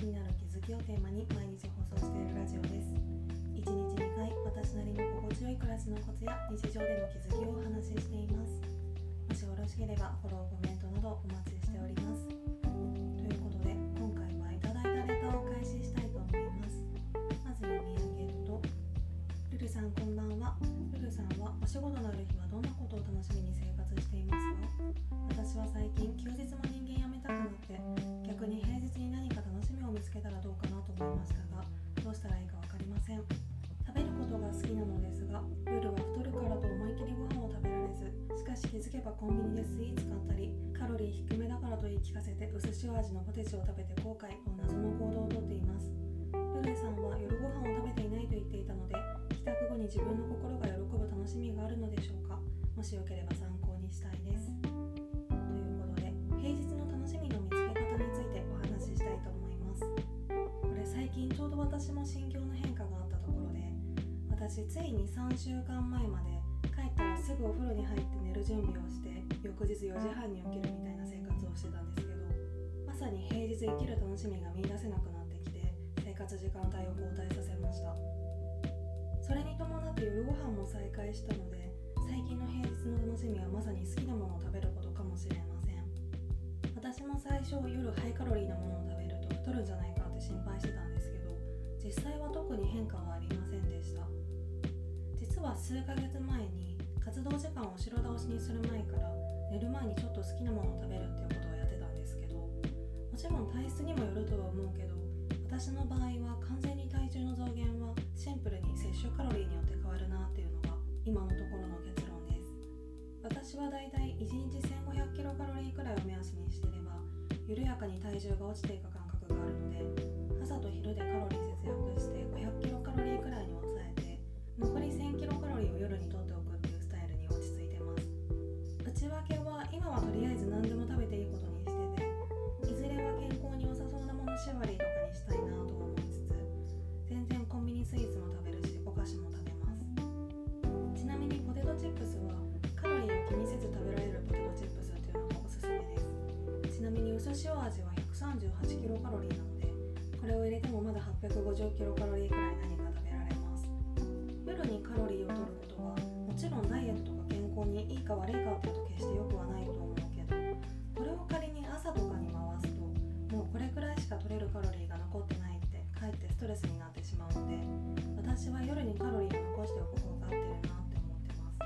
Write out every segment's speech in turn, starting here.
気になる気づきをテーマに毎日放送しているラジオです。1日2回私なりの心地よい暮らしのコツや日常での気づきをお話ししています。もしよろしければフォローコメントなどお待ちしております。ということで今回はいただいたネタを開始したいと思います。まず読み上げるとルルさんこんばんは。ルルさんはお仕事のある日はどんなことを楽しみに生活していますか？私は最近けたらどうかなと思いましたがどうしたらいいか分かりません。食べることが好きなのですが夜は太るからと思い切りご飯を食べられずしかし気づけばコンビニでスイーツ買ったりカロリー低めだからと言い聞かせて薄塩味のポテチを食べて後悔と謎の行動をとっています。ルルさんは夜ご飯を食べていないと言っていたので帰宅後に自分の心が喜ぶ楽しみがあるのでしょうか。もしよければ参考にしたい近ちょうど私も心境の変化があったところで私ついに3週間前まで帰ったらすぐお風呂に入って寝る準備をして翌日4時半に起きるみたいな生活をしてたんですけどまさに平日生きる楽しみが見いだせなくなってきて生活時間帯を交代させました。それに伴って夜ご飯も再開したので最近の平日の楽しみはまさに好きなものを食べることかもしれません。私も最初夜ハイカロリーなものを食べると太るんじゃないか心配してたんですけど実際は特に変化はありませんでした。実は数ヶ月前に活動時間を後ろ倒しにする前から寝る前にちょっと好きなものを食べるっていうことをやってたんですけどもちろん体質にもよるとは思うけど私の場合は完全に体重の増減はシンプルに摂取カロリーによって変わるなっていうのが今のところの結論です。私はだいたい1日1500キロカロリーくらいを目安にしてれば緩やかに体重が落ちていく感覚があるので朝と昼でカロリー節約して500キロカロリーくらいに抑えて残り1000キロカロリーを夜にとっておくっていうスタイルに落ち着いてます。内訳は今はとりあえず何でも食べていいことにしてていずれは健康に良さそうなもの縛りとかにしたいなと思いつつ全然コンビニスイーツも食べるしお菓子も食べます。ちなみにポテトチップスはカロリーを気にせず食べられるポテトチップスっていうのがおすすめです。ちなみに薄塩味は138キロカロリーなのでこれを入れてもまだ850キロカロリーくらい何か食べられます。夜にカロリーを取ることはもちろんダイエットとか健康にいいか悪いかってと決して良くはないと思うけどこれを仮に朝とかに回すともうこれくらいしか取れるカロリーが残ってないってかえってストレスになってしまうので私は夜にカロリーを残しておく方が合ってるなって思ってます。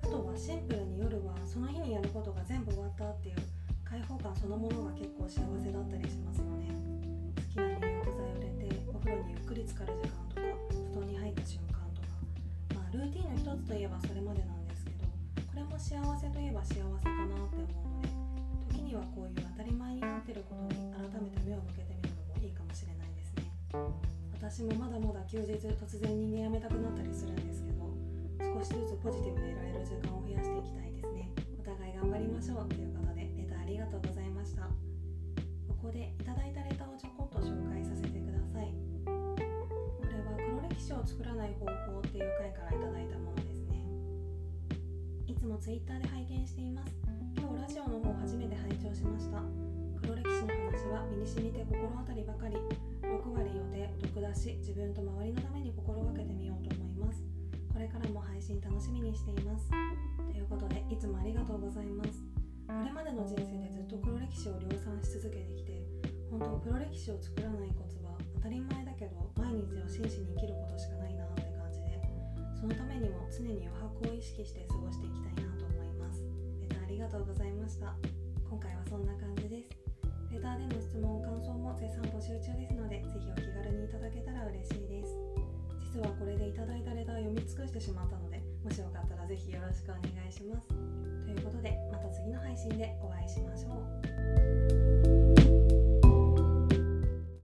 あとはシンプルに夜はその日にやることが全部終わったっていう開放感そのものが結構幸せだったりしますよね。くり浸かる時間とか布団に入った瞬間とかまあルーティンの一つといえばそれまでなんですけどこれも幸せといえば幸せかなって思うので時にはこういう当たり前になってることに改めて目を向けてみるのもいいかもしれないですね。私もまだまだ休日突然人間辞めたくなったりするんですけど少しずつポジティブでいられる時間を増やしていきたいですね。お互い頑張りましょうということでレターありがとうございました。ここでいただいたレターをは黒歴史を作らない方法っていう回からいただいたものですね。いつもツイッターで拝見しています。今日ラジオの方初めて拝聴しました。黒歴史の話は身に染みて心当たりばかり。6割予定毒だし自分と周りのために心がけてみようと思います。これからも配信楽しみにしています。ということでいつもありがとうございます。これまでの人生でずっと黒歴史を量産し続けてきて本当黒歴史を作らないコツは当たり前だけど毎日を真摯に生きることしかないなって感じでそのためにも常に余白を意識して過ごしていきたいなと思います。レターありがとうございました。今回はそんな感じです。レターでの質問感想も絶賛募集中ですのでぜひお気軽にいただけたら嬉しいです。実はこれでいただいたレター読み尽くしてしまったのでもしよかったらぜひよろしくお願いします。ということでまた次の配信でお会いしましょう。